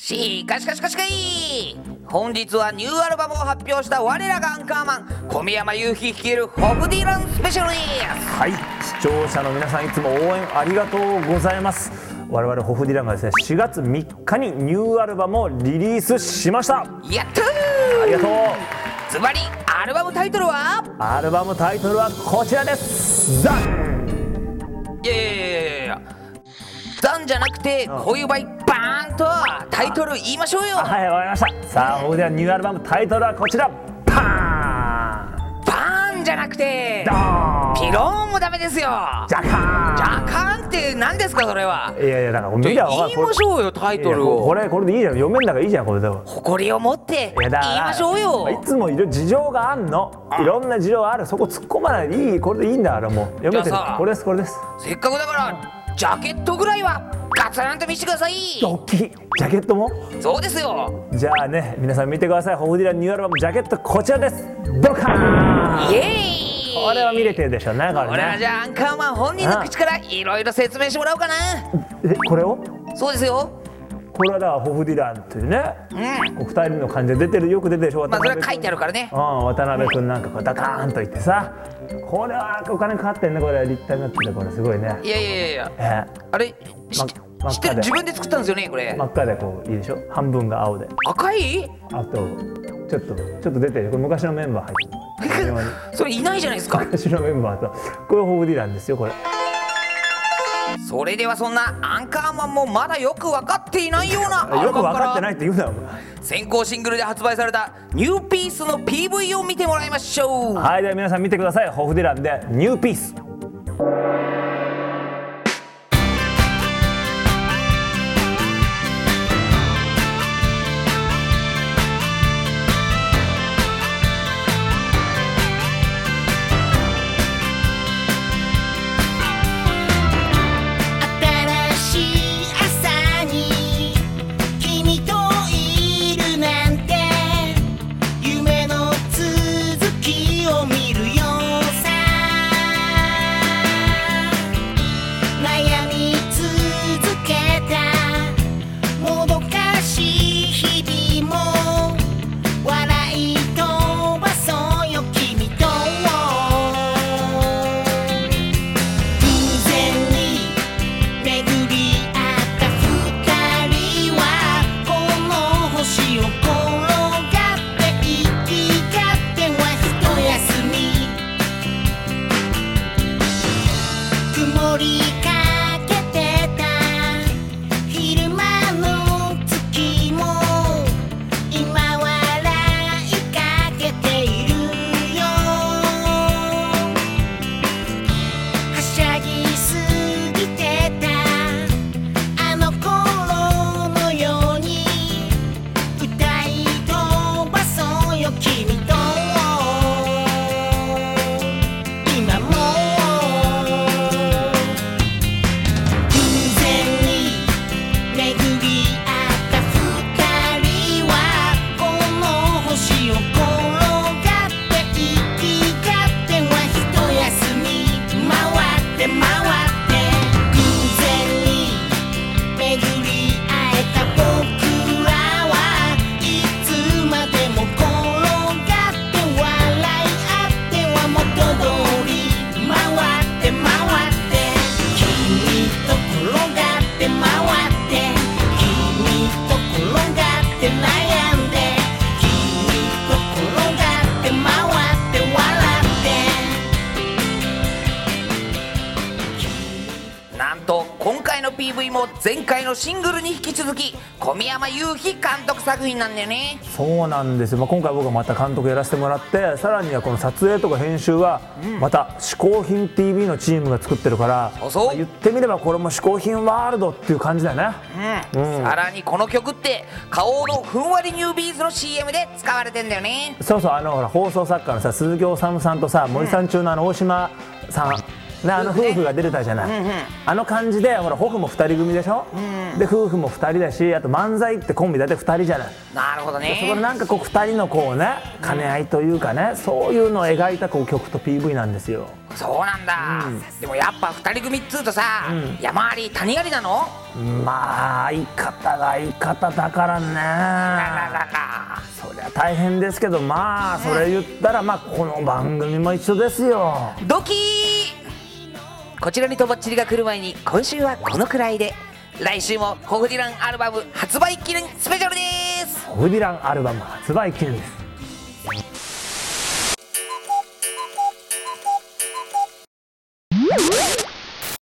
しかしかしかしかい本日はニューアルバムを発表した我らがアンカーマン小宮山雄飛率いるホフディランスペシャルです。はい。視聴者の皆さんいつも応援ありがとうございます。我々ホフディランがですね4月3日にニューアルバムをリリースしました。やったありがとう。ーズバリアルバムタイトルは？アルバムタイトルはこちらです。ザン！いやいやいやいやいやザンじゃなくてこういう場合バーンとタイトル言いましょうよ。はいわかりました。さあホフディランニューアルバムタイトルはこちら。パーン。バーンじゃなくてドーン。ピローンもダメですよ。ジャカジーン。ャカーンって何ですかそれは？いやいやだから見りゃ言いましょうよタイトルいやこをれこれでいいじゃん。読めんだからいいじゃんこれでも。誇りを持って言いましょうよ。いつもいる事情があんの。いろんな事情がある。そこ突っ込まないでいい。これでいいんだからもう。読めてる。これですこれです。せっかくだからジャケットぐらいはガツンと見せてください。大きい。ジャケットも？そうですよ。じゃあね皆さん見てください。ホフディランニューアルバムジャケットこちらです。ドカーン!イエーイ！これは見れてるでしょうねここれはれねじゃあアンカーマン本人の口からいろいろ説明してもらおうかな。えこれを？そうですよ。これはだからホフディランというねうん。こう二人の感じで出てるよく出てるでしょまあそれは君書いてあるからね。うん渡辺君なんかこうダカーンと言ってさこれはお金かかってんねこれ。立体になっててこれ。すごいね。いやいやいやいや。え？あれ？知ってる？自分で作ったんですよねこれ。真っ赤でこういいでしょ？半分が青で。赤い？あとちょっとちょっと出てるこれ昔のメンバー入ってる。それいないじゃないですか。昔のメンバーと。これホフディランですよこれ。それではそんなアンカーマンもまだよく分かっていないようなアよく分かってないって言うなよお前先行シングルで発売されたニューピースの PV を見てもらいましょう。はいでは皆さん見てください。ホフディランでニューピース。も前回のシングルに引き続き小宮山雄飛監督作品なんだよね。そうなんですよ、まあ、今回僕はまた監督やらせてもらってさらにはこの撮影とか編集はまた「嗜好品 TV」のチームが作ってるからそうそう。まあ言ってみればこれも嗜好品ワールドっていう感じだよね。うん、さらにこの曲って花王のふんわりニュービーズの CM で使われてんだよね。そうそう。あのほら放送作家のさ鈴木おさむさんとさ森さん中のあの大島さん、ね、あの夫婦が出てたじゃない、あの感じでほらホフも2人組でしょ、で夫婦も2人だしあと漫才ってコンビ大体2人じゃない。なるほどそこでねなんかこう2人のこうね兼ね合いというかねそういうのを描いたこう曲と PV なんですよ。そうなんだ、でもやっぱ二人組っつうとさ、山あり谷ありなの？まあ相方が相方だからね。そりゃ大変ですけどまあそれ言ったらまあこの番組も一緒ですよ。ドキーこちらにとばっちりが来る前に今週はこのくらいで。来週もホフディランアルバム発売記念スペシャルです。ホフディランアルバム発売記念です。